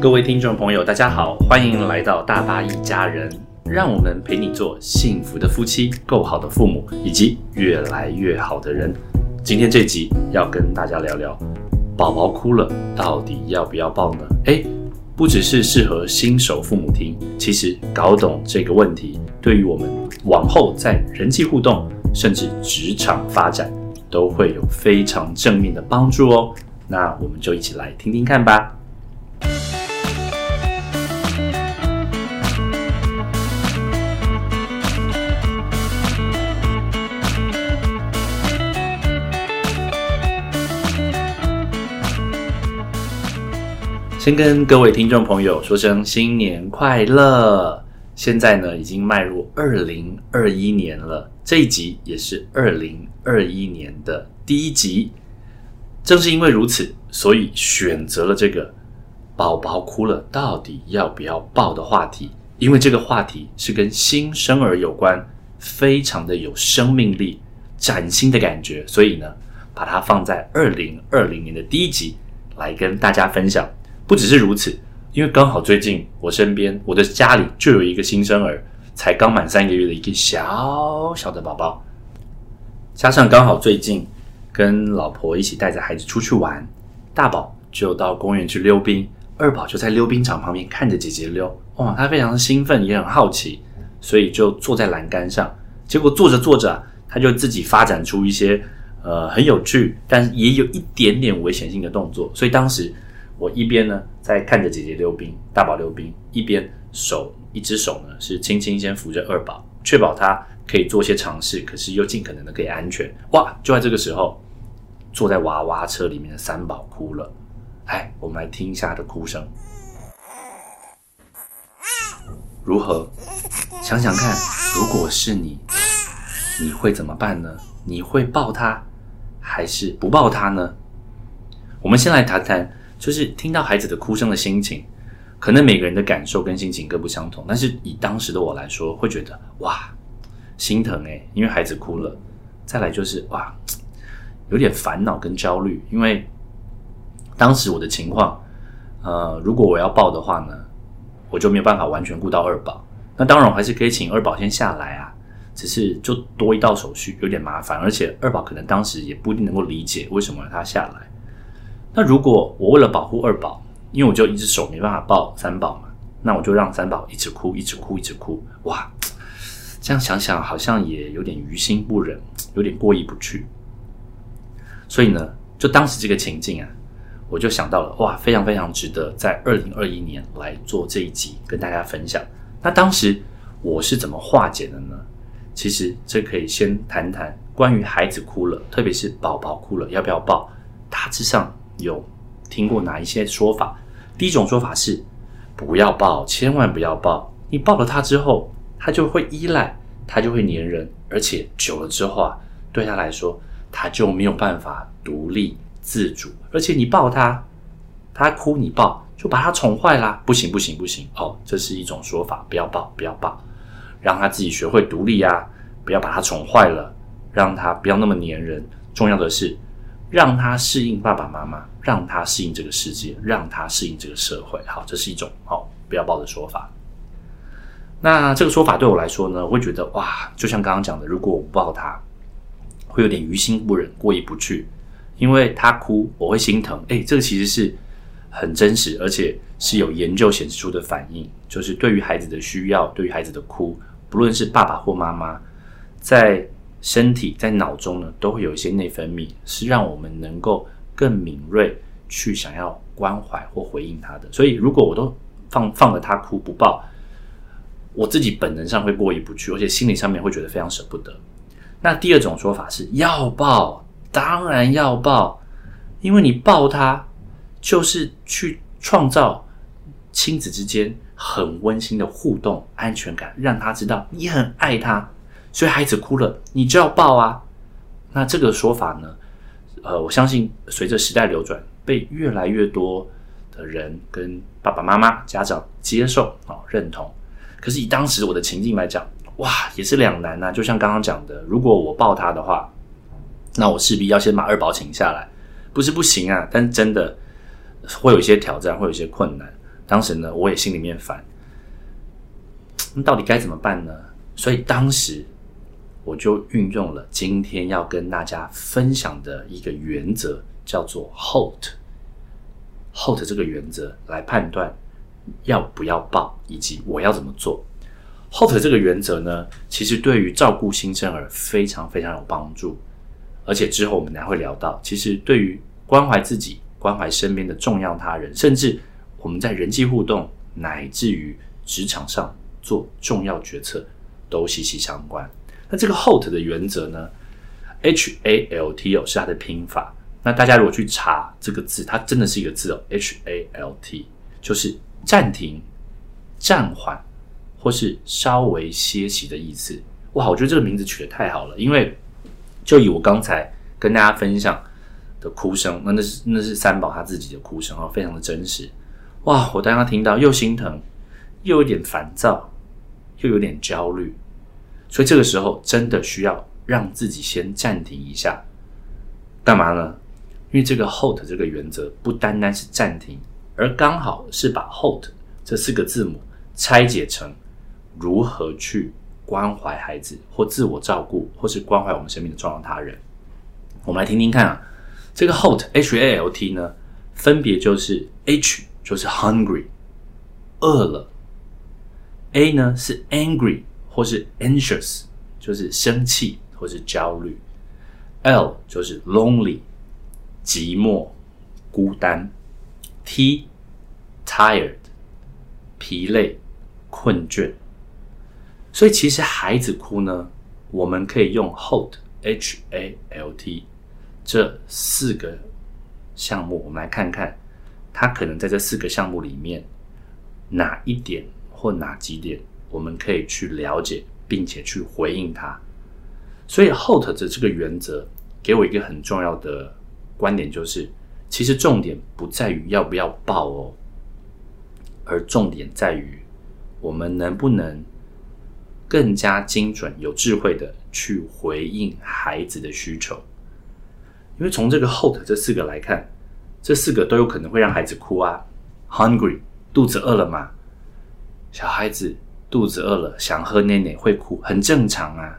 各位听众朋友，大家好，欢迎来到大爸一家人，让我们陪你做幸福的夫妻、够好的父母，以及越来越好的人。今天这集要跟大家聊聊，宝宝哭了，到底要不要抱呢？诶，不只是适合新手父母听，其实搞懂这个问题，对于我们往后在人际互动，甚至职场发展，都会有非常正面的帮助哦。那我们就一起来听听看吧。先跟各位听众朋友说声新年快乐！现在呢，已经迈入二零二一年了，这一集也是二零二一年的第一集。正是因为如此，所以选择了这个“宝宝哭了，到底要不要抱”的话题。因为这个话题是跟新生儿有关，非常的有生命力、崭新的感觉，所以呢，把它放在二零二零年的第一集来跟大家分享。不只是如此，因为刚好最近我身边我的家里就有一个新生儿，才刚满三个月的一个小小的宝宝，加上刚好最近跟老婆一起带着孩子出去玩，大宝就到公园去溜冰，二宝就在溜冰场旁边看着姐姐溜，哇，他非常的兴奋，也很好奇，所以就坐在栏杆上，结果坐着坐着，他就自己发展出一些呃很有趣，但是也有一点点危险性的动作，所以当时。我一边呢在看着姐姐溜冰，大宝溜冰，一边手一只手呢是轻轻先扶着二宝，确保他可以做些尝试，可是又尽可能的可以安全。哇！就在这个时候，坐在娃娃车里面的三宝哭了。来，我们来听一下他的哭声，如何？想想看，如果是你，你会怎么办呢？你会抱他，还是不抱他呢？我们先来谈谈。就是听到孩子的哭声的心情，可能每个人的感受跟心情各不相同。但是以当时的我来说，会觉得哇，心疼诶，因为孩子哭了。再来就是哇，有点烦恼跟焦虑，因为当时我的情况，呃，如果我要抱的话呢，我就没有办法完全顾到二宝。那当然我还是可以请二宝先下来啊，只是就多一道手续，有点麻烦。而且二宝可能当时也不一定能够理解为什么他下来。那如果我为了保护二宝，因为我就一只手没办法抱三宝嘛，那我就让三宝一直哭，一直哭，一直哭。哇，这样想想好像也有点于心不忍，有点过意不去。所以呢，就当时这个情境啊，我就想到了，哇，非常非常值得在二零二一年来做这一集跟大家分享。那当时我是怎么化解的呢？其实这可以先谈谈关于孩子哭了，特别是宝宝哭了要不要抱，大致上。有听过哪一些说法？第一种说法是不要抱，千万不要抱。你抱了他之后，他就会依赖，他就会粘人，而且久了之后啊，对他来说，他就没有办法独立自主。而且你抱他，他哭你抱，就把他宠坏啦。不行不行不行！哦，这是一种说法，不要抱，不要抱，让他自己学会独立呀，不要把他宠坏了，让他不要那么粘人。重要的是。让他适应爸爸妈妈，让他适应这个世界，让他适应这个社会。好，这是一种哦不要抱的说法。那这个说法对我来说呢，我会觉得哇，就像刚刚讲的，如果我不抱他，会有点于心不忍，过意不去，因为他哭我会心疼。诶，这个其实是很真实，而且是有研究显示出的反应，就是对于孩子的需要，对于孩子的哭，不论是爸爸或妈妈，在。身体在脑中呢，都会有一些内分泌，是让我们能够更敏锐去想要关怀或回应他的。所以，如果我都放放了他哭不抱，我自己本能上会过意不去，而且心理上面会觉得非常舍不得。那第二种说法是要抱，当然要抱，因为你抱他就是去创造亲子之间很温馨的互动安全感，让他知道你很爱他。所以孩子哭了，你就要抱啊。那这个说法呢？呃，我相信随着时代流转，被越来越多的人跟爸爸妈妈、家长接受啊认同。可是以当时我的情境来讲，哇，也是两难呐。就像刚刚讲的，如果我抱他的话，那我势必要先把二宝请下来，不是不行啊，但真的会有一些挑战，会有一些困难。当时呢，我也心里面烦，那到底该怎么办呢？所以当时我就运用了今天要跟大家分享的一个原则，叫做 HOLT。HOLT 这个原则来判断要不要抱，以及我要怎么做。HOLT 这个原则呢，其实对于照顾新生儿非常非常有帮助，而且之后我们还会聊到，其实对于关怀自己、关怀身边的重要他人，甚至我们在人际互动乃至于职场上做重要决策都息息相关。那这个 HOLT 的原则呢，H A L T 哦是它的拼法。那大家如果去查这个字，它真的是一个字哦，H A L T 就是暂停、暂缓或是稍微歇息的意思。哇，我觉得这个名字取得太好了，因为就以我刚才跟大家分享的哭声，那那是那是三宝他自己的哭声哦，非常的真实。哇！我当刚听到又心疼，又有点烦躁，又有点焦虑，所以这个时候真的需要让自己先暂停一下，干嘛呢？因为这个 HOLT 这个原则不单单是暂停，而刚好是把 HOLT 这四个字母拆解成如何去关怀孩子，或自我照顾，或是关怀我们身边的重要他人。我们来听听看啊，这个 HOLT H A L T 呢，分别就是 H。就是 hungry，饿了。A 呢是 angry 或是 anxious，就是生气或是焦虑。L 就是 lonely，寂寞、孤单。T tired，疲累、困倦。所以其实孩子哭呢，我们可以用 hold H A L T 这四个项目，我们来看看。他可能在这四个项目里面，哪一点或哪几点，我们可以去了解，并且去回应他。所以，HOLT 的这个原则给我一个很重要的观点，就是其实重点不在于要不要抱哦，而重点在于我们能不能更加精准、有智慧的去回应孩子的需求。因为从这个 HOLT 这四个来看。这四个都有可能会让孩子哭啊，hungry，肚子饿了嘛？小孩子肚子饿了想喝奶奶会哭，很正常啊。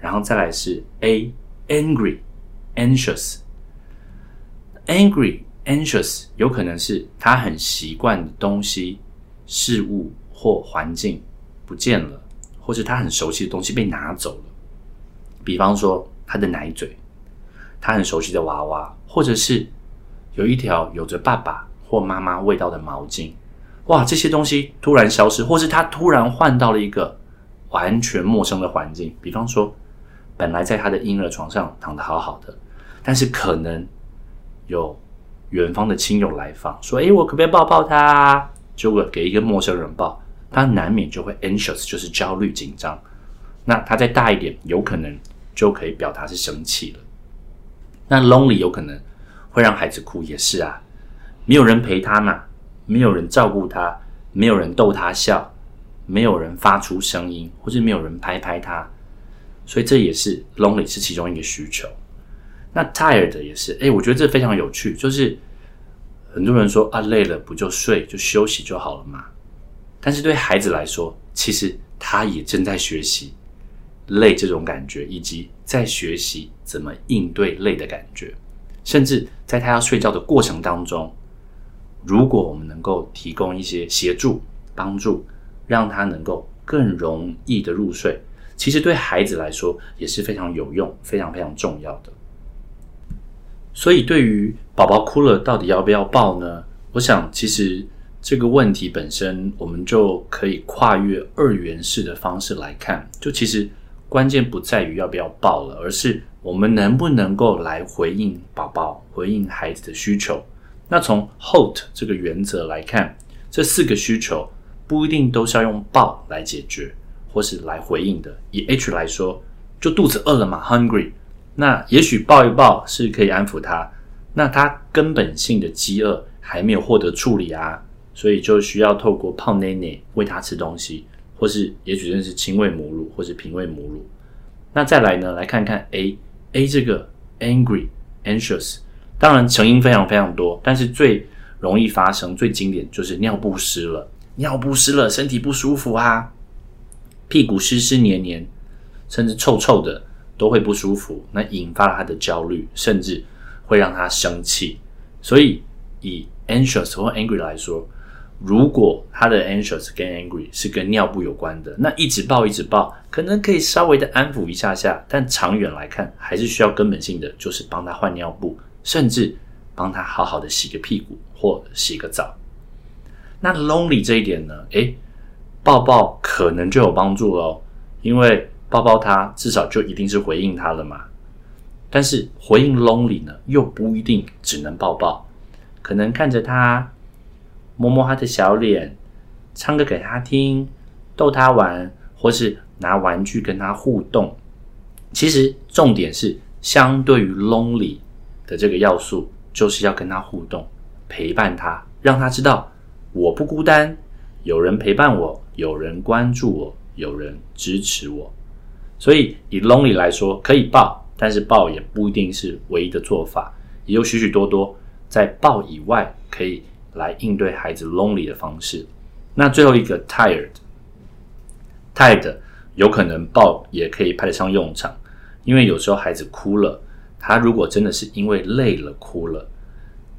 然后再来是 A，angry，anxious，angry，anxious，有可能是他很习惯的东西、事物或环境不见了，或是他很熟悉的东西被拿走了。比方说他的奶嘴，他很熟悉的娃娃，或者是。有一条有着爸爸或妈妈味道的毛巾，哇！这些东西突然消失，或是他突然换到了一个完全陌生的环境。比方说，本来在他的婴儿床上躺得好好的，但是可能有远方的亲友来访，说：“诶，我可不可以抱抱他？”结果给一个陌生人抱，他难免就会 anxious，就是焦虑紧张。那他再大一点，有可能就可以表达是生气了。那 lonely 有可能。会让孩子哭也是啊，没有人陪他嘛，没有人照顾他，没有人逗他笑，没有人发出声音，或是没有人拍拍他，所以这也是 lonely 是其中一个需求。那 tired 也是，哎，我觉得这非常有趣，就是很多人说啊，累了不就睡就休息就好了嘛，但是对孩子来说，其实他也正在学习累这种感觉，以及在学习怎么应对累的感觉。甚至在他要睡觉的过程当中，如果我们能够提供一些协助、帮助，让他能够更容易的入睡，其实对孩子来说也是非常有用、非常非常重要的。所以，对于宝宝哭了到底要不要抱呢？我想，其实这个问题本身，我们就可以跨越二元式的方式来看。就其实关键不在于要不要抱了，而是。我们能不能够来回应宝宝、回应孩子的需求？那从 HOLT 这个原则来看，这四个需求不一定都是要用抱来解决，或是来回应的。以 H 来说，就肚子饿了嘛，hungry。那也许抱一抱是可以安抚他，那他根本性的饥饿还没有获得处理啊，所以就需要透过泡奶奶喂他吃东西，或是也许认识亲喂母乳，或是平喂母乳。那再来呢，来看看 A。A 这个 angry anxious，当然成因非常非常多，但是最容易发生，最经典就是尿不湿了，尿不湿了，身体不舒服啊，屁股湿湿黏黏，甚至臭臭的都会不舒服，那引发了他的焦虑，甚至会让他生气。所以以 anxious 或 angry 来说。如果他的 anxious 跟 angry 是跟尿布有关的，那一直抱一直抱，可能可以稍微的安抚一下下，但长远来看，还是需要根本性的，就是帮他换尿布，甚至帮他好好的洗个屁股或洗个澡。那 lonely 这一点呢？诶，抱抱可能就有帮助喽，因为抱抱他至少就一定是回应他了嘛。但是回应 lonely 呢，又不一定只能抱抱，可能看着他。摸摸他的小脸，唱歌给他听，逗他玩，或是拿玩具跟他互动。其实重点是，相对于 lonely 的这个要素，就是要跟他互动，陪伴他，让他知道我不孤单，有人陪伴我，有人关注我，有人支持我。所以以 lonely 来说，可以抱，但是抱也不一定是唯一的做法，也有许许多多在抱以外可以。来应对孩子 lonely 的方式。那最后一个 tired，tired 有可能抱也可以派得上用场，因为有时候孩子哭了，他如果真的是因为累了哭了，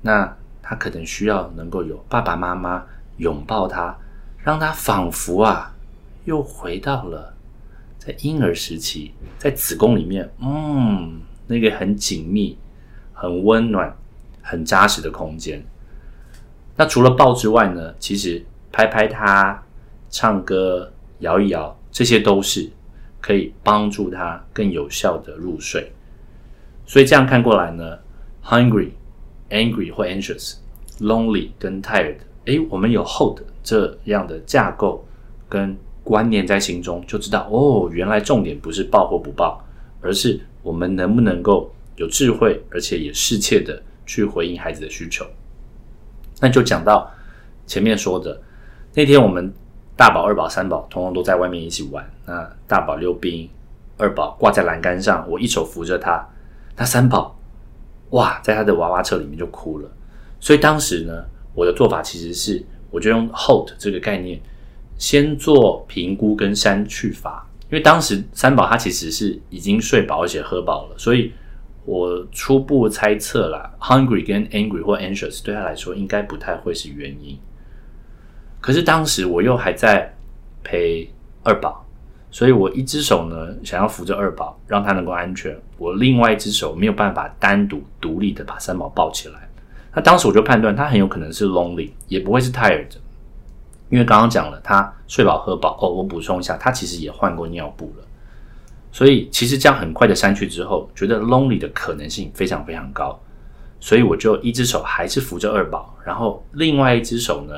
那他可能需要能够有爸爸妈妈拥抱他，让他仿佛啊又回到了在婴儿时期，在子宫里面，嗯，那个很紧密、很温暖、很扎实的空间。那除了抱之外呢？其实拍拍他、唱歌、摇一摇，这些都是可以帮助他更有效的入睡。所以这样看过来呢，hungry、angry 或 anxious、lonely 跟 tired，诶，我们有 hold 这样的架构跟观念在心中，就知道哦，原来重点不是抱或不抱，而是我们能不能够有智慧，而且也适切的去回应孩子的需求。那就讲到前面说的那天，我们大宝、二宝、三宝通通都在外面一起玩。那大宝溜冰，二宝挂在栏杆上，我一手扶着他。那三宝哇，在他的娃娃车里面就哭了。所以当时呢，我的做法其实是，我就用 hold 这个概念，先做评估跟删去法。因为当时三宝他其实是已经睡饱而且喝饱了，所以。我初步猜测啦，hungry 跟 angry 或 anxious 对他来说应该不太会是原因。可是当时我又还在陪二宝，所以我一只手呢想要扶着二宝，让他能够安全；我另外一只手没有办法单独独立的把三宝抱起来。那当时我就判断他很有可能是 lonely，也不会是 tired，因为刚刚讲了他睡饱喝饱。哦，我补充一下，他其实也换过尿布了。所以其实这样很快的删去之后，觉得 lonely 的可能性非常非常高，所以我就一只手还是扶着二宝，然后另外一只手呢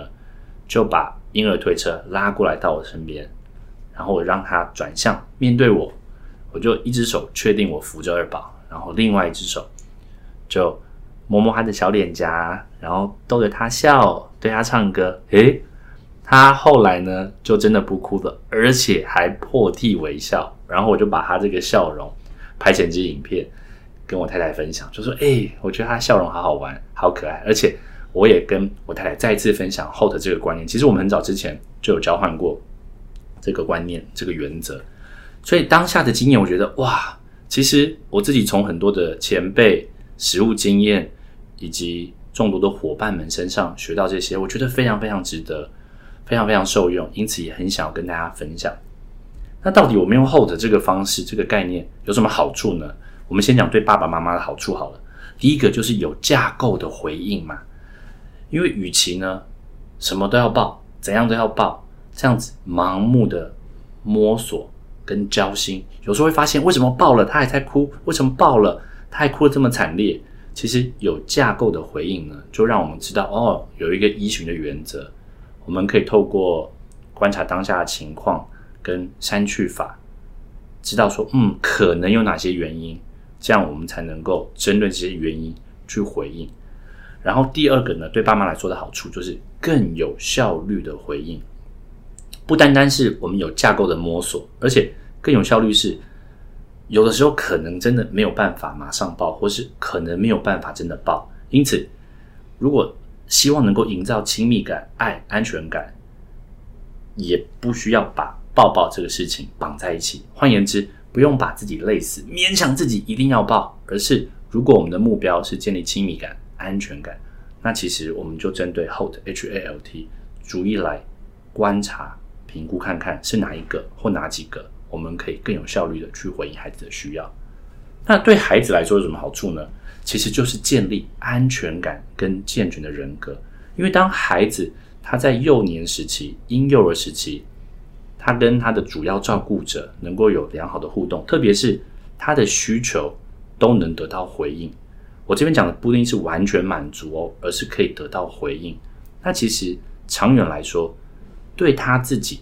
就把婴儿推车拉过来到我身边，然后我让他转向面对我，我就一只手确定我扶着二宝，然后另外一只手就摸摸他的小脸颊，然后逗着他笑，对他唱歌。诶，他后来呢就真的不哭了，而且还破涕为笑。然后我就把他这个笑容拍成支影片，跟我太太分享，就说：“哎，我觉得他笑容好好玩，好可爱。”而且我也跟我太太再一次分享后的这个观念。其实我们很早之前就有交换过这个观念、这个原则。所以当下的经验，我觉得哇，其实我自己从很多的前辈、实务经验以及众多的伙伴们身上学到这些，我觉得非常非常值得，非常非常受用，因此也很想要跟大家分享。那到底我们用 hold 这个方式、这个概念有什么好处呢？我们先讲对爸爸妈妈的好处好了。第一个就是有架构的回应嘛，因为与其呢什么都要报，怎样都要报，这样子盲目的摸索跟交心，有时候会发现为什么抱了他还在哭，为什么抱了他还哭得这么惨烈？其实有架构的回应呢，就让我们知道哦，有一个依循的原则，我们可以透过观察当下的情况。跟删去法，知道说，嗯，可能有哪些原因，这样我们才能够针对这些原因去回应。然后第二个呢，对爸妈来说的好处就是更有效率的回应，不单单是我们有架构的摸索，而且更有效率是，有的时候可能真的没有办法马上报，或是可能没有办法真的报。因此，如果希望能够营造亲密感、爱、安全感，也不需要把抱抱这个事情绑在一起。换言之，不用把自己累死，勉强自己一定要抱，而是如果我们的目标是建立亲密感、安全感，那其实我们就针对 HALT H A L T 逐一来观察、评估，看看是哪一个或哪几个，我们可以更有效率的去回应孩子的需要。那对孩子来说有什么好处呢？其实就是建立安全感跟健全的人格。因为当孩子他在幼年时期、婴幼儿时期，他跟他的主要照顾者能够有良好的互动，特别是他的需求都能得到回应。我这边讲的不一定是完全满足哦，而是可以得到回应。那其实长远来说，对他自己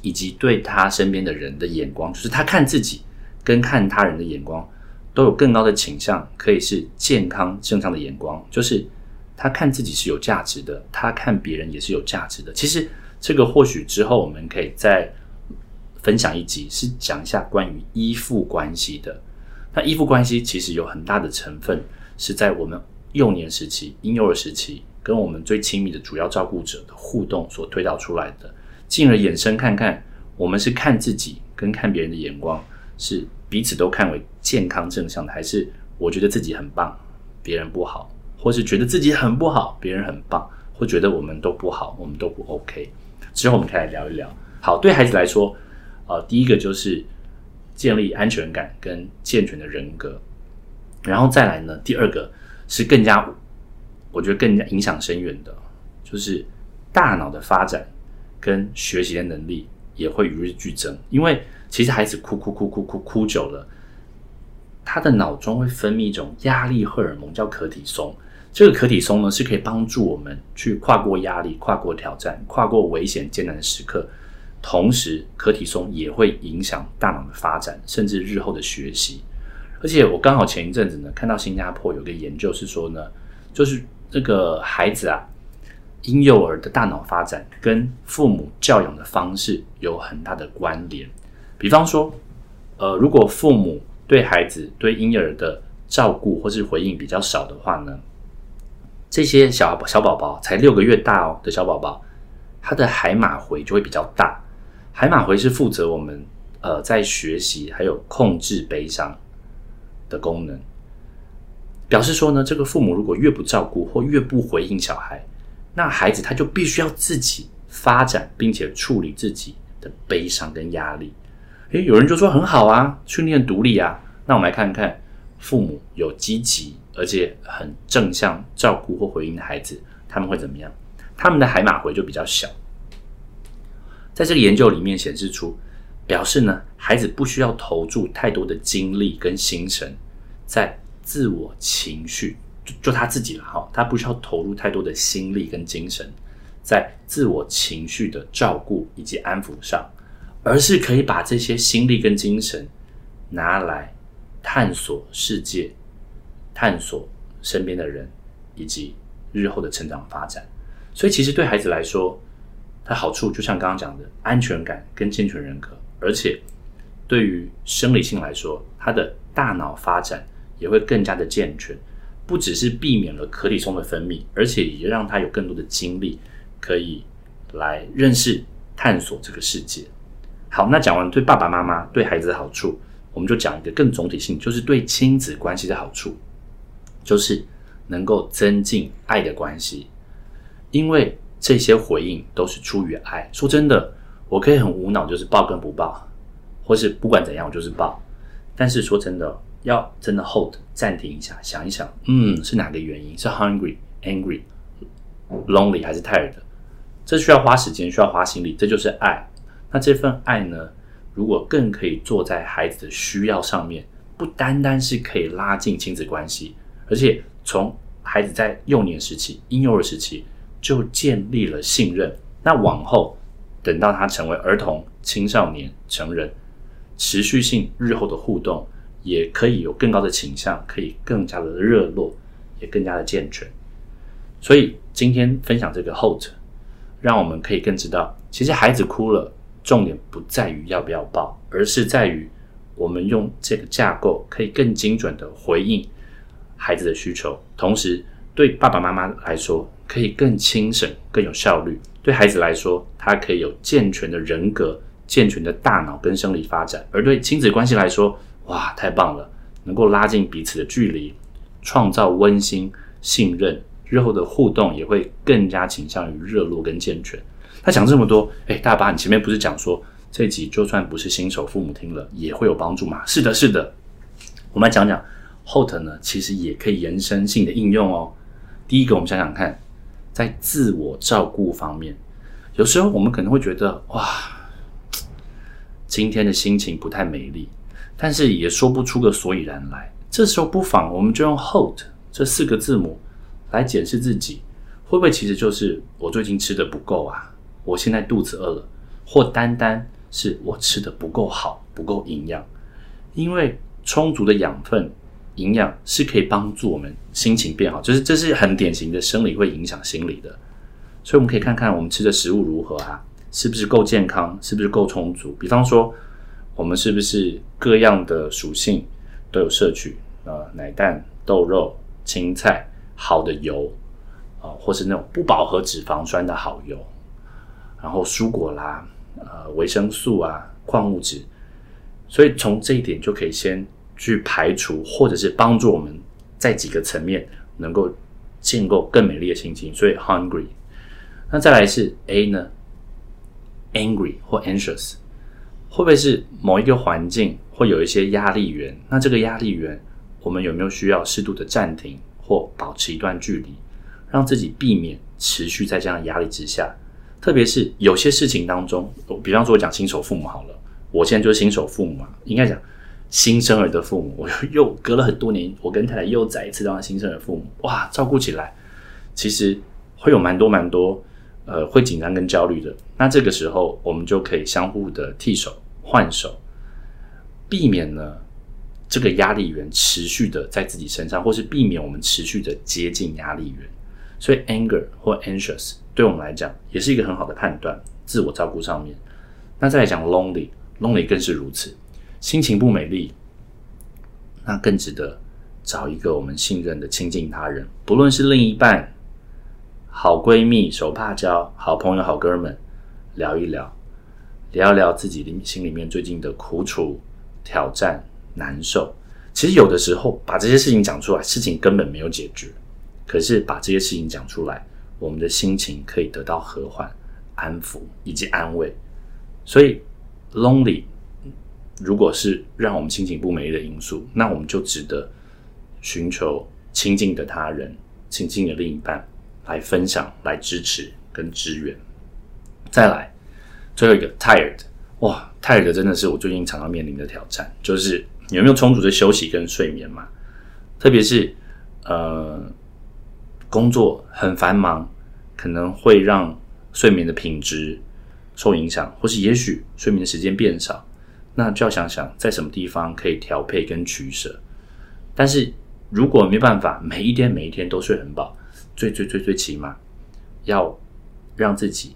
以及对他身边的人的眼光，就是他看自己。跟看他人的眼光都有更高的倾向，可以是健康正常的眼光，就是他看自己是有价值的，他看别人也是有价值的。其实这个或许之后我们可以再分享一集，是讲一下关于依附关系的。那依附关系其实有很大的成分是在我们幼年时期、婴幼儿时期跟我们最亲密的主要照顾者的互动所推导出来的，进而衍生看看我们是看自己跟看别人的眼光是。彼此都看为健康正向的，还是我觉得自己很棒，别人不好，或是觉得自己很不好，别人很棒，或觉得我们都不好，我们都不 OK。之后我们可以来聊一聊。好，对孩子来说，呃，第一个就是建立安全感跟健全的人格，然后再来呢，第二个是更加，我觉得更加影响深远的，就是大脑的发展跟学习的能力也会与日俱增，因为。其实孩子哭哭哭哭哭哭久了，他的脑中会分泌一种压力荷尔蒙，叫可体松。这个可体松呢，是可以帮助我们去跨过压力、跨过挑战、跨过危险艰难的时刻。同时，可体松也会影响大脑的发展，甚至日后的学习。而且，我刚好前一阵子呢，看到新加坡有个研究是说呢，就是这个孩子啊，婴幼儿的大脑发展跟父母教养的方式有很大的关联。比方说，呃，如果父母对孩子、对婴儿的照顾或是回应比较少的话呢，这些小小宝宝才六个月大哦的小宝宝，他的海马回就会比较大。海马回是负责我们呃在学习还有控制悲伤的功能，表示说呢，这个父母如果越不照顾或越不回应小孩，那孩子他就必须要自己发展并且处理自己的悲伤跟压力。诶，有人就说很好啊，训练独立啊。那我们来看看，父母有积极而且很正向照顾或回应的孩子，他们会怎么样？他们的海马回就比较小。在这个研究里面显示出，表示呢，孩子不需要投注太多的精力跟心神在自我情绪，就就他自己了哈，他不需要投入太多的心力跟精神在自我情绪的照顾以及安抚上。而是可以把这些心力跟精神拿来探索世界、探索身边的人，以及日后的成长发展。所以，其实对孩子来说，它好处就像刚刚讲的安全感跟健全人格，而且对于生理性来说，他的大脑发展也会更加的健全。不只是避免了可体松的分泌，而且也让他有更多的精力可以来认识、探索这个世界。好，那讲完对爸爸妈妈对孩子的好处，我们就讲一个更总体性，就是对亲子关系的好处，就是能够增进爱的关系。因为这些回应都是出于爱。说真的，我可以很无脑，就是抱跟不抱，或是不管怎样，我就是抱。但是说真的，要真的 hold 暂停一下，想一想，嗯，是哪个原因？是 hungry、angry、lonely 还是 tired？这需要花时间，需要花心力，这就是爱。那这份爱呢？如果更可以做在孩子的需要上面，不单单是可以拉近亲子关系，而且从孩子在幼年时期、婴幼儿时期就建立了信任。那往后等到他成为儿童、青少年、成人，持续性日后的互动也可以有更高的倾向，可以更加的热络，也更加的健全。所以今天分享这个 hold，让我们可以更知道，其实孩子哭了。重点不在于要不要抱，而是在于我们用这个架构可以更精准的回应孩子的需求，同时对爸爸妈妈来说可以更轻省、更有效率；对孩子来说，他可以有健全的人格、健全的大脑跟生理发展；而对亲子关系来说，哇，太棒了，能够拉近彼此的距离，创造温馨、信任，日后的互动也会更加倾向于热络跟健全。他讲这么多，哎，大爸，你前面不是讲说这集就算不是新手父母听了也会有帮助吗？是的，是的。我们来讲讲 HOT 呢，其实也可以延伸性的应用哦。第一个，我们想想看，在自我照顾方面，有时候我们可能会觉得哇，今天的心情不太美丽，但是也说不出个所以然来。这时候不妨我们就用 “hold” 这四个字母来检视自己，会不会其实就是我最近吃的不够啊？我现在肚子饿了，或单单是我吃的不够好，不够营养，因为充足的养分、营养是可以帮助我们心情变好，就是这是很典型的生理会影响心理的，所以我们可以看看我们吃的食物如何啊，是不是够健康，是不是够充足？比方说，我们是不是各样的属性都有摄取？啊，奶蛋、豆肉、青菜、好的油啊，或是那种不饱和脂肪酸的好油。然后蔬果啦，呃，维生素啊，矿物质，所以从这一点就可以先去排除，或者是帮助我们在几个层面能够建构更美丽的心情。所以 hungry，那再来是 A 呢，angry 或 anxious，会不会是某一个环境会有一些压力源？那这个压力源，我们有没有需要适度的暂停或保持一段距离，让自己避免持续在这样的压力之下？特别是有些事情当中，比方说我讲新手父母好了，我现在就是新手父母嘛，应该讲新生儿的父母，我又隔了很多年，我跟太太又再一次当新生儿父母，哇，照顾起来其实会有蛮多蛮多，呃，会紧张跟焦虑的。那这个时候，我们就可以相互的替手换手，避免呢这个压力源持续的在自己身上，或是避免我们持续的接近压力源。所以，anger 或 anxious。对我们来讲，也是一个很好的判断。自我照顾上面，那再来讲 lonely，lonely 更是如此。心情不美丽，那更值得找一个我们信任的亲近他人，不论是另一半、好闺蜜、手帕交、好朋友、好哥们，聊一聊，聊聊自己里心里面最近的苦楚、挑战、难受。其实有的时候把这些事情讲出来，事情根本没有解决，可是把这些事情讲出来。我们的心情可以得到和缓、安抚以及安慰，所以 lonely 如果是让我们心情不美丽的因素，那我们就值得寻求亲近的他人、亲近的另一半来分享、来支持跟支援。再来，最后一个 tired，哇，tired 真的是我最近常常面临的挑战，就是有没有充足的休息跟睡眠嘛？特别是呃。工作很繁忙，可能会让睡眠的品质受影响，或是也许睡眠的时间变少，那就要想想在什么地方可以调配跟取舍。但是如果没办法每一天每一天都睡很饱，最最最最起码要让自己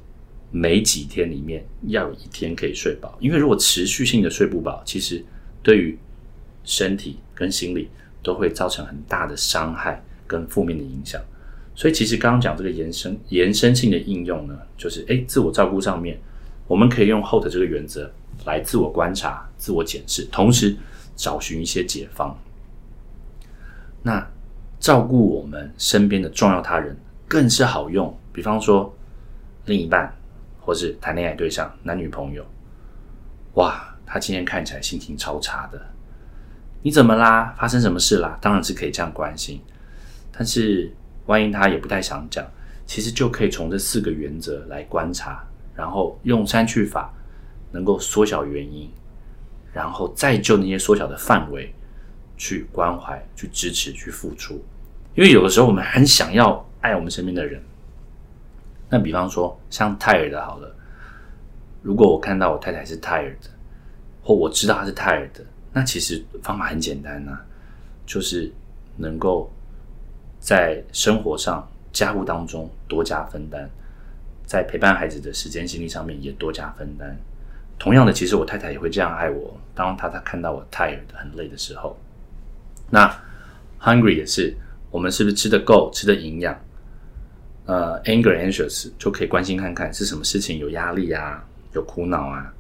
每几天里面要有一天可以睡饱，因为如果持续性的睡不饱，其实对于身体跟心理都会造成很大的伤害跟负面的影响。所以其实刚刚讲这个延伸延伸性的应用呢，就是诶自我照顾上面，我们可以用 Hold 这个原则来自我观察、自我检视，同时找寻一些解方。那照顾我们身边的重要他人更是好用，比方说另一半，或是谈恋爱对象、男女朋友。哇，他今天看起来心情超差的，你怎么啦？发生什么事啦？当然是可以这样关心，但是。万一他也不太想讲，其实就可以从这四个原则来观察，然后用删去法能够缩小原因，然后再就那些缩小的范围去关怀、去支持、去付出。因为有的时候我们很想要爱我们身边的人，那比方说像 tired 好了，如果我看到我太太是 tired 的，或我知道她是 tired 的，那其实方法很简单呐，就是能够。在生活上、家务当中多加分担，在陪伴孩子的时间、精力上面也多加分担。同样的，其实我太太也会这样爱我。当她她看到我 tired 很累的时候，那 hungry 也是我们是不是吃得够，吃得营养？呃，anger anxious 就可以关心看看是什么事情有压力啊，有苦恼啊。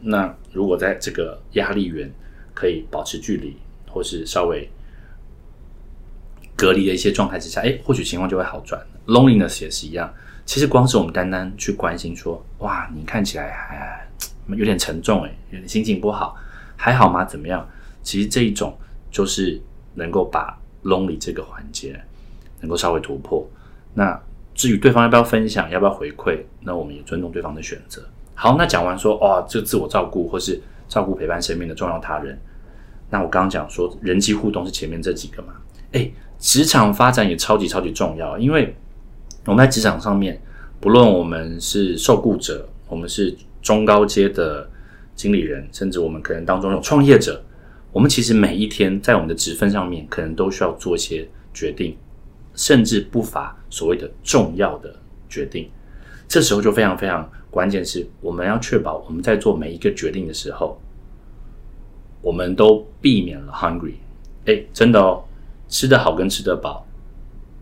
那如果在这个压力源可以保持距离，或是稍微隔离的一些状态之下，哎，或许情况就会好转。Loneliness 也是一样，其实光是我们单单去关心说，哇，你看起来还有点沉重，哎，有点心情不好，还好吗？怎么样？其实这一种就是能够把 lonely 这个环节能够稍微突破。那至于对方要不要分享，要不要回馈，那我们也尊重对方的选择。好，那讲完说，哦，这自我照顾或是照顾陪伴身边的重要他人。那我刚刚讲说，人际互动是前面这几个嘛？哎，职场发展也超级超级重要，因为我们在职场上面，不论我们是受雇者，我们是中高阶的经理人，甚至我们可能当中有创业者，我们其实每一天在我们的职分上面，可能都需要做一些决定。甚至不乏所谓的重要的决定，这时候就非常非常关键，是我们要确保我们在做每一个决定的时候，我们都避免了 hungry。哎，真的哦，吃得好跟吃得饱，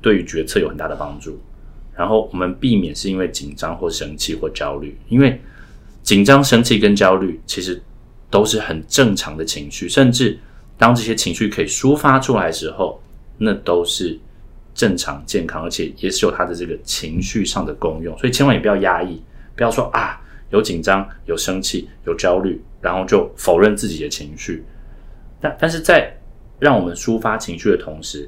对于决策有很大的帮助。然后我们避免是因为紧张或生气或焦虑，因为紧张、生气跟焦虑其实都是很正常的情绪，甚至当这些情绪可以抒发出来的时候，那都是。正常健康，而且也是有他的这个情绪上的功用，所以千万也不要压抑，不要说啊有紧张、有生气、有焦虑，然后就否认自己的情绪。但但是在让我们抒发情绪的同时，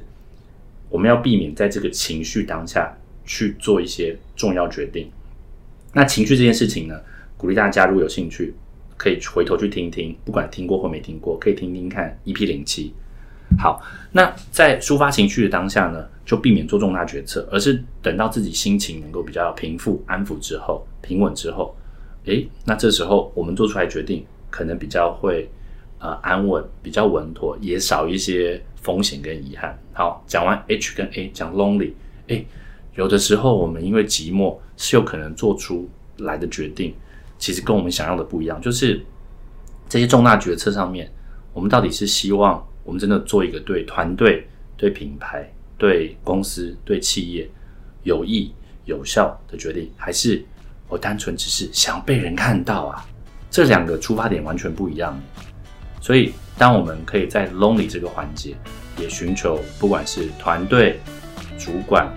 我们要避免在这个情绪当下去做一些重要决定。那情绪这件事情呢，鼓励大家如果有兴趣，可以回头去听听，不管听过或没听过，可以听听看 EP 零七。好，那在抒发情绪的当下呢，就避免做重大决策，而是等到自己心情能够比较平复、安抚之后、平稳之后，诶，那这时候我们做出来决定，可能比较会呃安稳、比较稳妥，也少一些风险跟遗憾。好，讲完 H 跟 A，讲 lonely，诶，有的时候我们因为寂寞，是有可能做出来的决定，其实跟我们想要的不一样，就是这些重大决策上面，我们到底是希望。我们真的做一个对团队、对品牌、对公司、对企业有益有效的决定，还是我单纯只是想被人看到啊？这两个出发点完全不一样。所以，当我们可以在 lonely 这个环节，也寻求不管是团队、主管、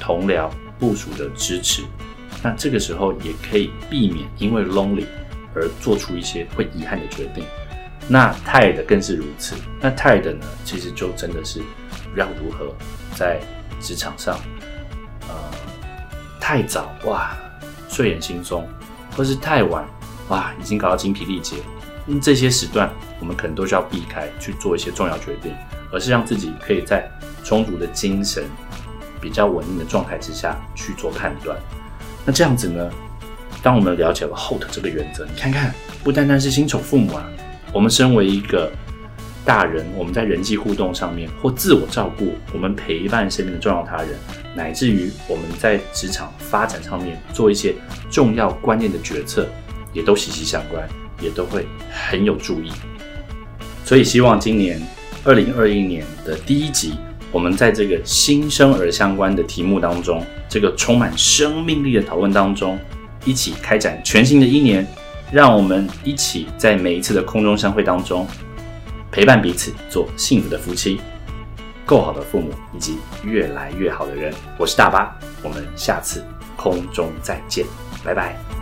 同僚、部署的支持，那这个时候也可以避免因为 lonely 而做出一些会遗憾的决定。那 tired 更是如此。那 tired 呢？其实就真的是要如何在职场上，呃，太早哇，睡眼惺忪，或是太晚哇，已经搞到精疲力竭。嗯，这些时段我们可能都需要避开去做一些重要决定，而是让自己可以在充足的精神、比较稳定的状态之下去做判断。那这样子呢？当我们了解了 HOT 这个原则，你看看，不单单是新手父母啊。我们身为一个大人，我们在人际互动上面或自我照顾，我们陪伴身边的重要他人，乃至于我们在职场发展上面做一些重要关键的决策，也都息息相关，也都会很有注意。所以，希望今年二零二一年的第一集，我们在这个新生儿相关的题目当中，这个充满生命力的讨论当中，一起开展全新的一年。让我们一起在每一次的空中相会当中，陪伴彼此，做幸福的夫妻，够好的父母，以及越来越好的人。我是大巴，我们下次空中再见，拜拜。